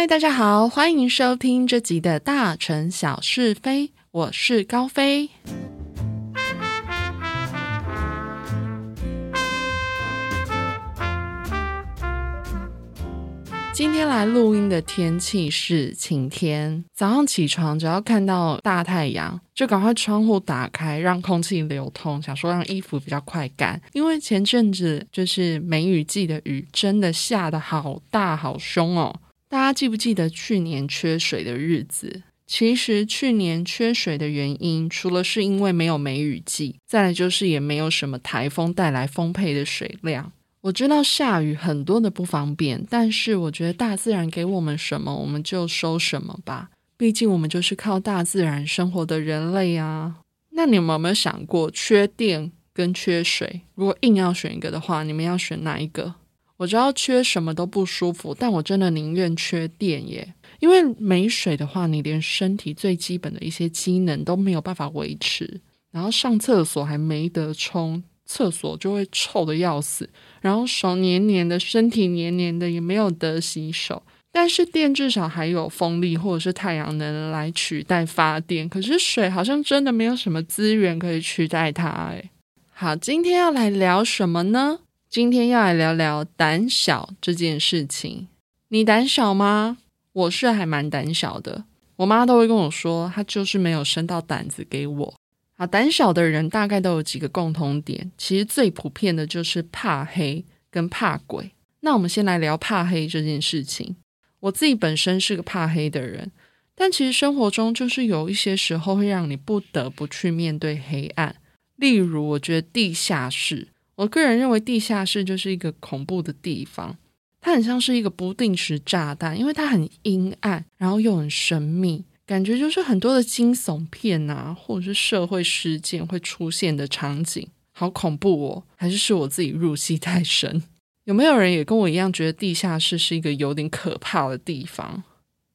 嗨，大家好，欢迎收听这集的大城小是非，我是高飞。今天来录音的天气是晴天，早上起床只要看到大太阳，就赶快窗户打开，让空气流通，想说让衣服比较快干。因为前阵子就是梅雨季的雨，真的下的好大好凶哦。大家记不记得去年缺水的日子？其实去年缺水的原因，除了是因为没有梅雨季，再来就是也没有什么台风带来丰沛的水量。我知道下雨很多的不方便，但是我觉得大自然给我们什么，我们就收什么吧。毕竟我们就是靠大自然生活的人类啊。那你们有没有想过，缺电跟缺水，如果硬要选一个的话，你们要选哪一个？我知道缺什么都不舒服，但我真的宁愿缺电耶。因为没水的话，你连身体最基本的一些机能都没有办法维持，然后上厕所还没得冲。厕所就会臭的要死，然后手黏黏的，身体黏黏的，也没有得洗手。但是电至少还有风力或者是太阳能来取代发电，可是水好像真的没有什么资源可以取代它。诶好，今天要来聊什么呢？今天要来聊聊胆小这件事情。你胆小吗？我是还蛮胆小的，我妈都会跟我说，她就是没有生到胆子给我。啊，胆小的人大概都有几个共同点，其实最普遍的就是怕黑跟怕鬼。那我们先来聊怕黑这件事情。我自己本身是个怕黑的人，但其实生活中就是有一些时候会让你不得不去面对黑暗。例如，我觉得地下室，我个人认为地下室就是一个恐怖的地方，它很像是一个不定时炸弹，因为它很阴暗，然后又很神秘。感觉就是很多的惊悚片啊，或者是社会事件会出现的场景，好恐怖哦！还是是我自己入戏太深？有没有人也跟我一样觉得地下室是一个有点可怕的地方？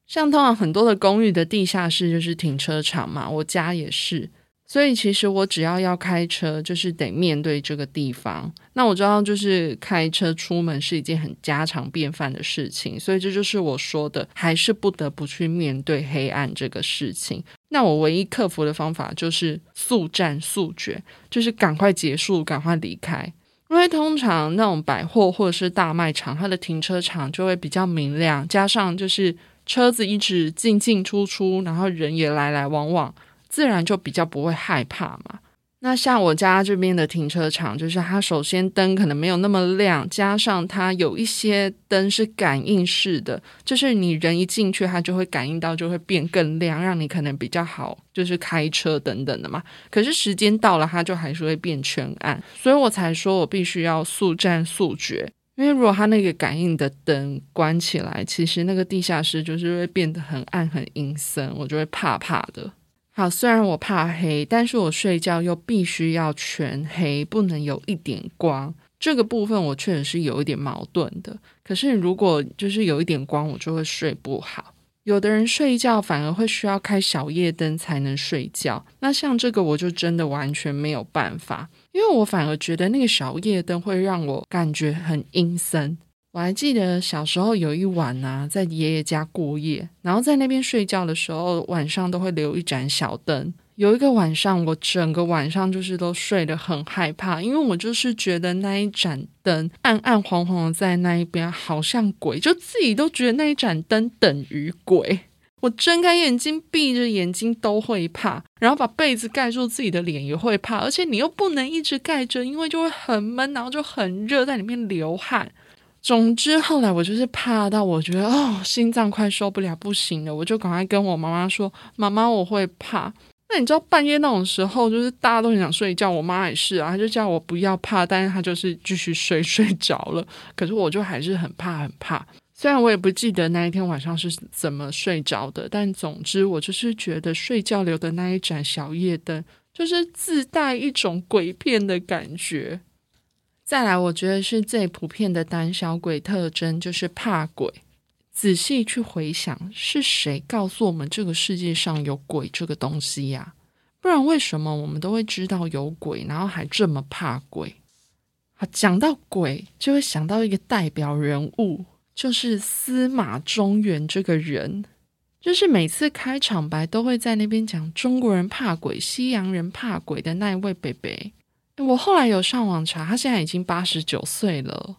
像通常很多的公寓的地下室就是停车场嘛，我家也是。所以其实我只要要开车，就是得面对这个地方。那我知道，就是开车出门是一件很家常便饭的事情。所以这就是我说的，还是不得不去面对黑暗这个事情。那我唯一克服的方法就是速战速决，就是赶快结束，赶快离开。因为通常那种百货或者是大卖场，它的停车场就会比较明亮，加上就是车子一直进进出出，然后人也来来往往。自然就比较不会害怕嘛。那像我家这边的停车场，就是它首先灯可能没有那么亮，加上它有一些灯是感应式的，就是你人一进去，它就会感应到，就会变更亮，让你可能比较好，就是开车等等的嘛。可是时间到了，它就还是会变全暗，所以我才说我必须要速战速决。因为如果它那个感应的灯关起来，其实那个地下室就是会变得很暗很阴森，我就会怕怕的。好，虽然我怕黑，但是我睡觉又必须要全黑，不能有一点光。这个部分我确实是有一点矛盾的。可是如果就是有一点光，我就会睡不好。有的人睡觉反而会需要开小夜灯才能睡觉，那像这个我就真的完全没有办法，因为我反而觉得那个小夜灯会让我感觉很阴森。我还记得小时候有一晚啊，在爷爷家过夜，然后在那边睡觉的时候，晚上都会留一盏小灯。有一个晚上，我整个晚上就是都睡得很害怕，因为我就是觉得那一盏灯暗暗黄黄的在那一边，好像鬼，就自己都觉得那一盏灯等于鬼。我睁开眼睛、闭着眼睛都会怕，然后把被子盖住自己的脸也会怕，而且你又不能一直盖着，因为就会很闷，然后就很热，在里面流汗。总之，后来我就是怕到我觉得哦，心脏快受不了，不行了，我就赶快跟我妈妈说：“妈妈，我会怕。”那你知道半夜那种时候，就是大家都很想睡觉，我妈也是啊，她就叫我不要怕，但是她就是继续睡，睡着了。可是我就还是很怕，很怕。虽然我也不记得那一天晚上是怎么睡着的，但总之我就是觉得睡觉留的那一盏小夜灯，就是自带一种鬼片的感觉。再来，我觉得是最普遍的胆小鬼特征就是怕鬼。仔细去回想，是谁告诉我们这个世界上有鬼这个东西呀？不然为什么我们都会知道有鬼，然后还这么怕鬼？啊，讲到鬼，就会想到一个代表人物，就是司马中原这个人，就是每次开场白都会在那边讲中国人怕鬼，西洋人怕鬼的那一位北北。我后来有上网查，他现在已经八十九岁了。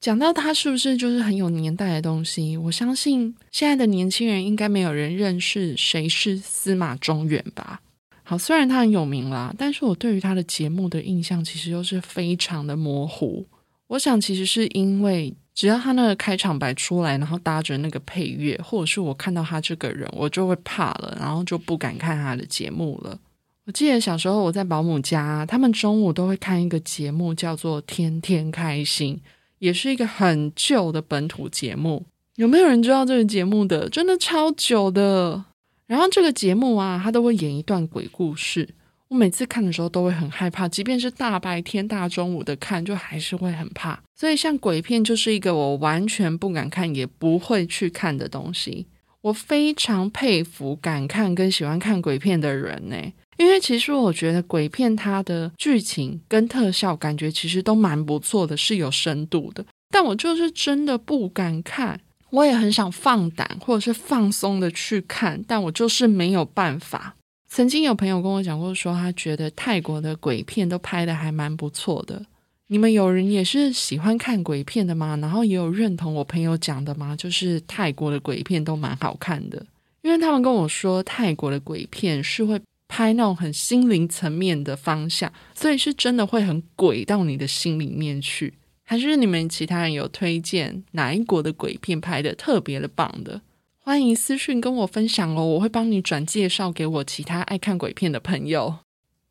讲到他是不是就是很有年代的东西？我相信现在的年轻人应该没有人认识谁是司马中原吧。好，虽然他很有名啦，但是我对于他的节目的印象其实又是非常的模糊。我想其实是因为只要他那个开场白出来，然后搭着那个配乐，或者是我看到他这个人，我就会怕了，然后就不敢看他的节目了。我记得小时候我在保姆家，他们中午都会看一个节目，叫做《天天开心》，也是一个很旧的本土节目。有没有人知道这个节目的？真的超久的。然后这个节目啊，他都会演一段鬼故事。我每次看的时候都会很害怕，即便是大白天、大中午的看，就还是会很怕。所以像鬼片就是一个我完全不敢看，也不会去看的东西。我非常佩服敢看跟喜欢看鬼片的人呢，因为其实我觉得鬼片它的剧情跟特效感觉其实都蛮不错的，是有深度的。但我就是真的不敢看。我也很想放胆或者是放松的去看，但我就是没有办法。曾经有朋友跟我讲过，说他觉得泰国的鬼片都拍的还蛮不错的。你们有人也是喜欢看鬼片的吗？然后也有认同我朋友讲的吗？就是泰国的鬼片都蛮好看的，因为他们跟我说泰国的鬼片是会拍那种很心灵层面的方向，所以是真的会很鬼到你的心里面去。还是你们其他人有推荐哪一国的鬼片拍的特别的棒的？欢迎私讯跟我分享哦，我会帮你转介绍给我其他爱看鬼片的朋友。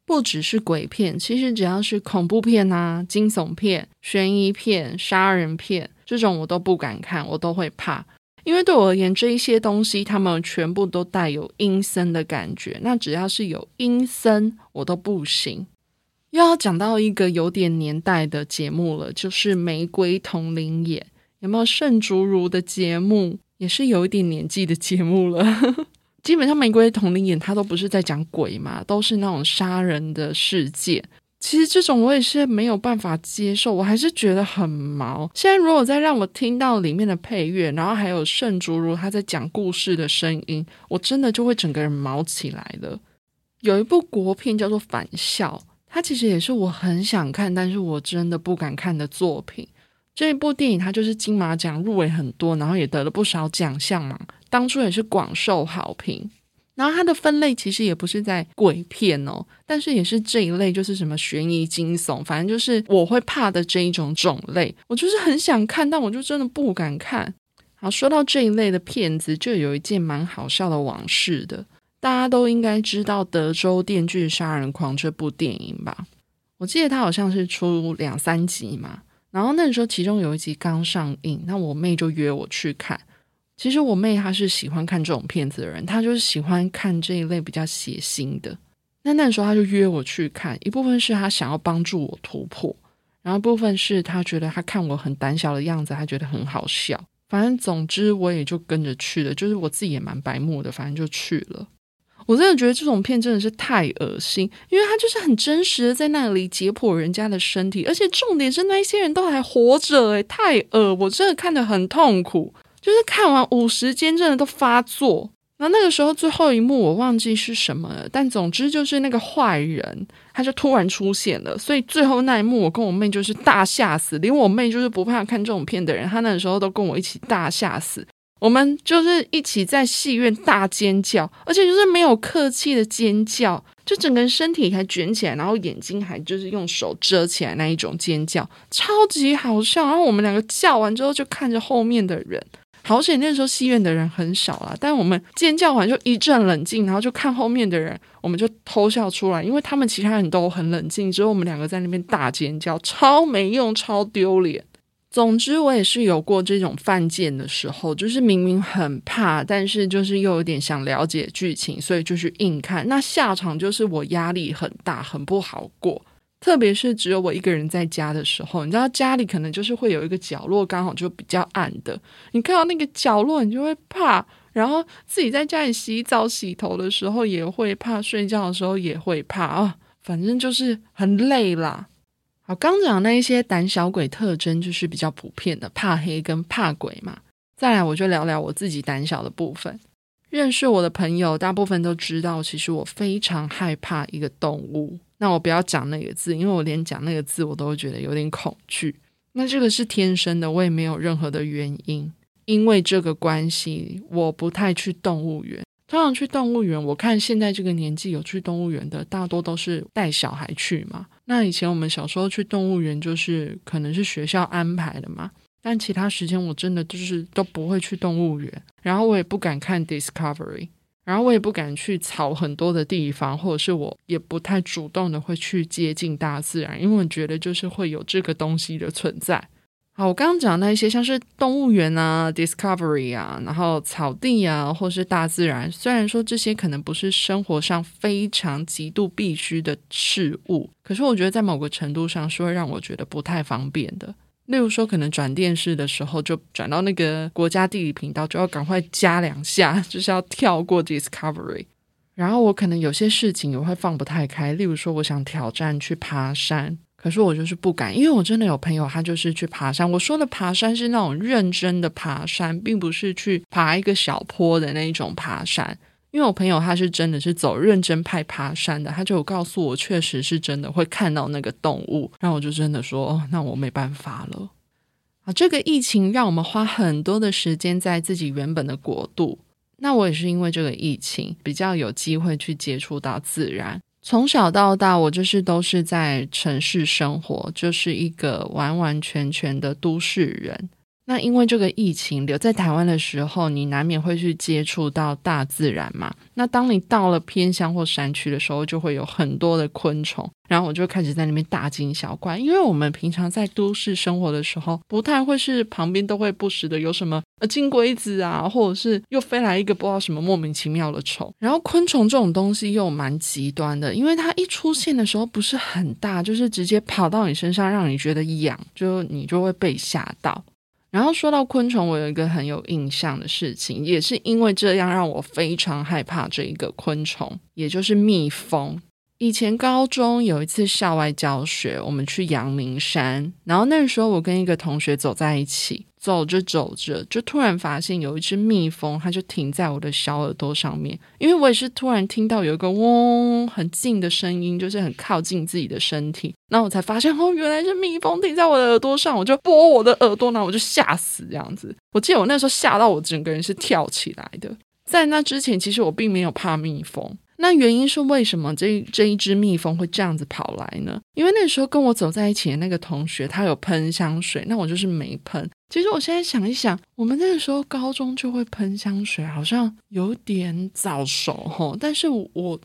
不只是鬼片，其实只要是恐怖片啊、惊悚片、悬疑片、杀人片这种，我都不敢看，我都会怕，因为对我而言，这一些东西他们全部都带有阴森的感觉。那只要是有阴森，我都不行。又要讲到一个有点年代的节目了，就是《玫瑰同林眼》，有没有盛竹如的节目？也是有一点年纪的节目了。基本上《玫瑰同林眼》它都不是在讲鬼嘛，都是那种杀人的事件。其实这种我也是没有办法接受，我还是觉得很毛。现在如果再让我听到里面的配乐，然后还有盛竹如他在讲故事的声音，我真的就会整个人毛起来了。有一部国片叫做《返校》。它其实也是我很想看，但是我真的不敢看的作品。这一部电影它就是金马奖入围很多，然后也得了不少奖项嘛。当初也是广受好评。然后它的分类其实也不是在鬼片哦，但是也是这一类，就是什么悬疑惊悚，反正就是我会怕的这一种种类。我就是很想看，但我就真的不敢看。好，说到这一类的片子，就有一件蛮好笑的往事的。大家都应该知道《德州电锯杀人狂》这部电影吧？我记得它好像是出两三集嘛。然后那时候其中有一集刚上映，那我妹就约我去看。其实我妹她是喜欢看这种片子的人，她就是喜欢看这一类比较血腥的。那那时候她就约我去看，一部分是她想要帮助我突破，然后部分是她觉得她看我很胆小的样子，她觉得很好笑。反正总之我也就跟着去了，就是我自己也蛮白目的，反正就去了。我真的觉得这种片真的是太恶心，因为他就是很真实的在那里解剖人家的身体，而且重点是那一些人都还活着，诶，太恶，我真的看得很痛苦，就是看完五十间真的都发作。然后那个时候最后一幕我忘记是什么了，但总之就是那个坏人他就突然出现了，所以最后那一幕我跟我妹就是大吓死，连我妹就是不怕看这种片的人，她那个时候都跟我一起大吓死。我们就是一起在戏院大尖叫，而且就是没有客气的尖叫，就整个身体还卷起来，然后眼睛还就是用手遮起来那一种尖叫，超级好笑。然后我们两个叫完之后，就看着后面的人，好险那时候戏院的人很少啊。但我们尖叫完就一阵冷静，然后就看后面的人，我们就偷笑出来，因为他们其他人都很冷静，只有我们两个在那边大尖叫，超没用，超丢脸。总之，我也是有过这种犯贱的时候，就是明明很怕，但是就是又有点想了解剧情，所以就去硬看。那下场就是我压力很大，很不好过。特别是只有我一个人在家的时候，你知道家里可能就是会有一个角落刚好就比较暗的，你看到那个角落，你就会怕。然后自己在家里洗澡、洗头的时候也会怕，睡觉的时候也会怕啊，反正就是很累啦。好，刚讲那一些胆小鬼特征就是比较普遍的，怕黑跟怕鬼嘛。再来，我就聊聊我自己胆小的部分。认识我的朋友，大部分都知道，其实我非常害怕一个动物。那我不要讲那个字，因为我连讲那个字我都会觉得有点恐惧。那这个是天生的，我也没有任何的原因。因为这个关系，我不太去动物园。通常去动物园，我看现在这个年纪有去动物园的，大多都是带小孩去嘛。那以前我们小时候去动物园，就是可能是学校安排的嘛。但其他时间我真的就是都不会去动物园，然后我也不敢看 Discovery，然后我也不敢去草很多的地方，或者是我也不太主动的会去接近大自然，因为我觉得就是会有这个东西的存在。好，我刚刚讲那一些像是动物园啊、Discovery 啊，然后草地啊，或是大自然，虽然说这些可能不是生活上非常极度必须的事物，可是我觉得在某个程度上是会让我觉得不太方便的。例如说，可能转电视的时候，就转到那个国家地理频道，就要赶快加两下，就是要跳过 Discovery。然后我可能有些事情也会放不太开，例如说，我想挑战去爬山，可是我就是不敢，因为我真的有朋友，他就是去爬山。我说的爬山是那种认真的爬山，并不是去爬一个小坡的那一种爬山。因为我朋友他是真的是走认真派爬山的，他就有告诉我，确实是真的会看到那个动物，然后我就真的说，哦，那我没办法了啊！这个疫情让我们花很多的时间在自己原本的国度，那我也是因为这个疫情比较有机会去接触到自然。从小到大，我就是都是在城市生活，就是一个完完全全的都市人。那因为这个疫情留在台湾的时候，你难免会去接触到大自然嘛。那当你到了偏乡或山区的时候，就会有很多的昆虫，然后我就开始在那边大惊小怪。因为我们平常在都市生活的时候，不太会是旁边都会不时的有什么呃金龟子啊，或者是又飞来一个不知道什么莫名其妙的虫。然后昆虫这种东西又蛮极端的，因为它一出现的时候不是很大，就是直接跑到你身上，让你觉得痒，就你就会被吓到。然后说到昆虫，我有一个很有印象的事情，也是因为这样让我非常害怕这一个昆虫，也就是蜜蜂。以前高中有一次校外教学，我们去阳明山，然后那时候我跟一个同学走在一起。走着走着，就突然发现有一只蜜蜂，它就停在我的小耳朵上面。因为我也是突然听到有一个嗡很近的声音，就是很靠近自己的身体，那我才发现哦，原来是蜜蜂停在我的耳朵上，我就拨我的耳朵，然后我就吓死这样子。我记得我那时候吓到我整个人是跳起来的。在那之前，其实我并没有怕蜜蜂。那原因是为什么这这一只蜜蜂会这样子跑来呢？因为那时候跟我走在一起的那个同学，他有喷香水，那我就是没喷。其实我现在想一想，我们那个时候高中就会喷香水，好像有点早熟哈。但是我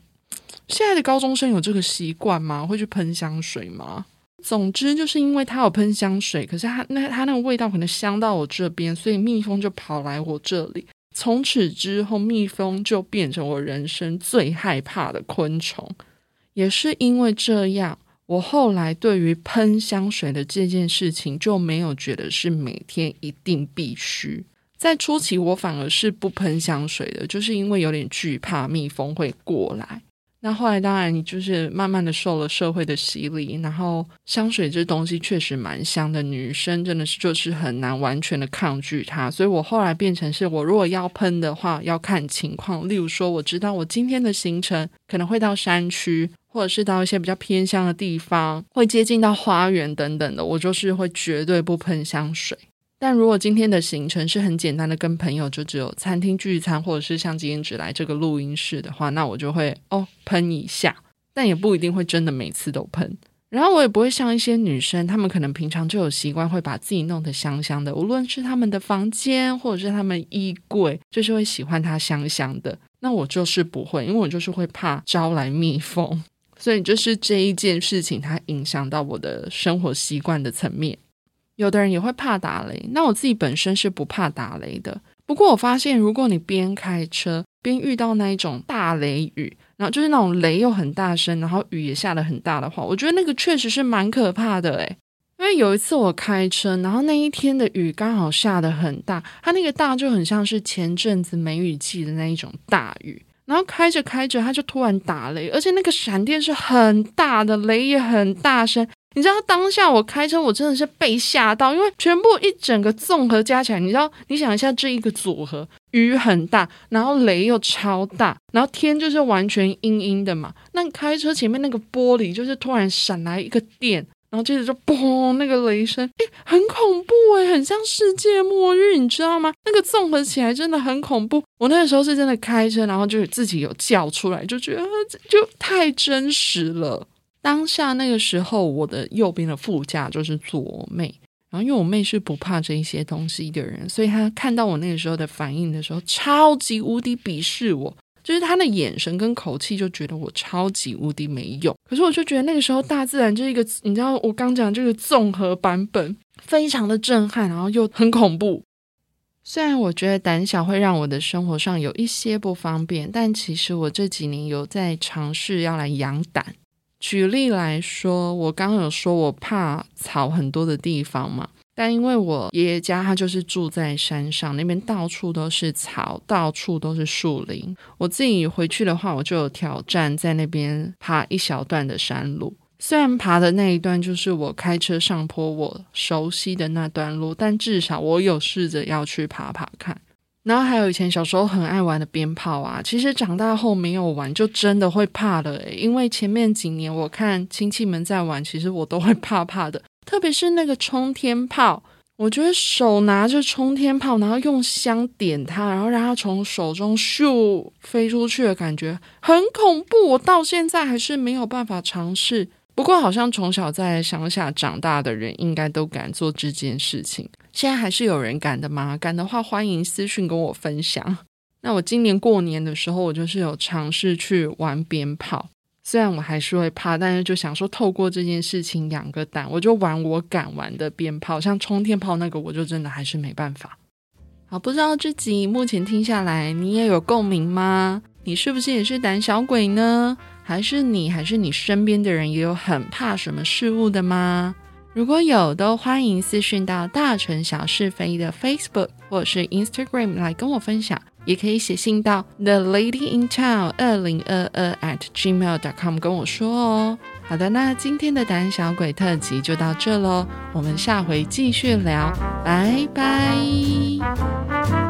现在的高中生有这个习惯吗？会去喷香水吗？总之就是因为他有喷香水，可是他那他那个味道可能香到我这边，所以蜜蜂就跑来我这里。从此之后，蜜蜂就变成我人生最害怕的昆虫。也是因为这样，我后来对于喷香水的这件事情就没有觉得是每天一定必须。在初期，我反而是不喷香水的，就是因为有点惧怕蜜蜂会过来。那后来当然，你就是慢慢的受了社会的洗礼，然后香水这东西确实蛮香的，女生真的是就是很难完全的抗拒它，所以我后来变成是我如果要喷的话，要看情况，例如说我知道我今天的行程可能会到山区，或者是到一些比较偏乡的地方，会接近到花园等等的，我就是会绝对不喷香水。但如果今天的行程是很简单的，跟朋友就只有餐厅聚餐，或者是像今天只来这个录音室的话，那我就会哦喷一下，但也不一定会真的每次都喷。然后我也不会像一些女生，她们可能平常就有习惯会把自己弄得香香的，无论是她们的房间或者是她们衣柜，就是会喜欢它香香的。那我就是不会，因为我就是会怕招来蜜蜂，所以就是这一件事情它影响到我的生活习惯的层面。有的人也会怕打雷，那我自己本身是不怕打雷的。不过我发现，如果你边开车边遇到那一种大雷雨，然后就是那种雷又很大声，然后雨也下得很大的话，我觉得那个确实是蛮可怕的诶。因为有一次我开车，然后那一天的雨刚好下得很大，它那个大就很像是前阵子梅雨季的那一种大雨，然后开着开着它就突然打雷，而且那个闪电是很大的，雷也很大声。你知道当下我开车，我真的是被吓到，因为全部一整个综合加起来，你知道，你想一下这一个组合，雨很大，然后雷又超大，然后天就是完全阴阴的嘛。那开车前面那个玻璃就是突然闪来一个电，然后接着就嘣那个雷声，诶，很恐怖诶，很像世界末日，你知道吗？那个综合起来真的很恐怖。我那个时候是真的开车，然后就自己有叫出来，就觉得就太真实了。当下那个时候，我的右边的副驾就是坐我妹，然后因为我妹是不怕这一些东西的人，所以她看到我那个时候的反应的时候，超级无敌鄙视我，就是她的眼神跟口气就觉得我超级无敌没用。可是我就觉得那个时候大自然就是一个，你知道我刚讲这个综合版本，非常的震撼，然后又很恐怖。虽然我觉得胆小会让我的生活上有一些不方便，但其实我这几年有在尝试要来养胆。举例来说，我刚有说我怕草很多的地方嘛，但因为我爷爷家他就是住在山上，那边到处都是草，到处都是树林。我自己回去的话，我就有挑战在那边爬一小段的山路。虽然爬的那一段就是我开车上坡我熟悉的那段路，但至少我有试着要去爬爬看。然后还有以前小时候很爱玩的鞭炮啊，其实长大后没有玩，就真的会怕了。因为前面几年我看亲戚们在玩，其实我都会怕怕的。特别是那个冲天炮，我觉得手拿着冲天炮，然后用香点它，然后让它从手中咻飞出去的感觉很恐怖。我到现在还是没有办法尝试。不过，好像从小在乡下长大的人，应该都敢做这件事情。现在还是有人敢的吗？敢的话，欢迎私讯跟我分享。那我今年过年的时候，我就是有尝试去玩鞭炮，虽然我还是会怕，但是就想说透过这件事情养个胆，我就玩我敢玩的鞭炮，像冲天炮那个，我就真的还是没办法。好，不知道这集目前听下来，你也有共鸣吗？你是不是也是胆小鬼呢？还是你，还是你身边的人也有很怕什么事物的吗？如果有，都欢迎私讯到大城小是非的 Facebook 或者是 Instagram 来跟我分享，也可以写信到 The Lady in Town 二零二二 at gmail.com 跟我说哦。好的，那今天的胆小鬼特辑就到这喽，我们下回继续聊，拜拜。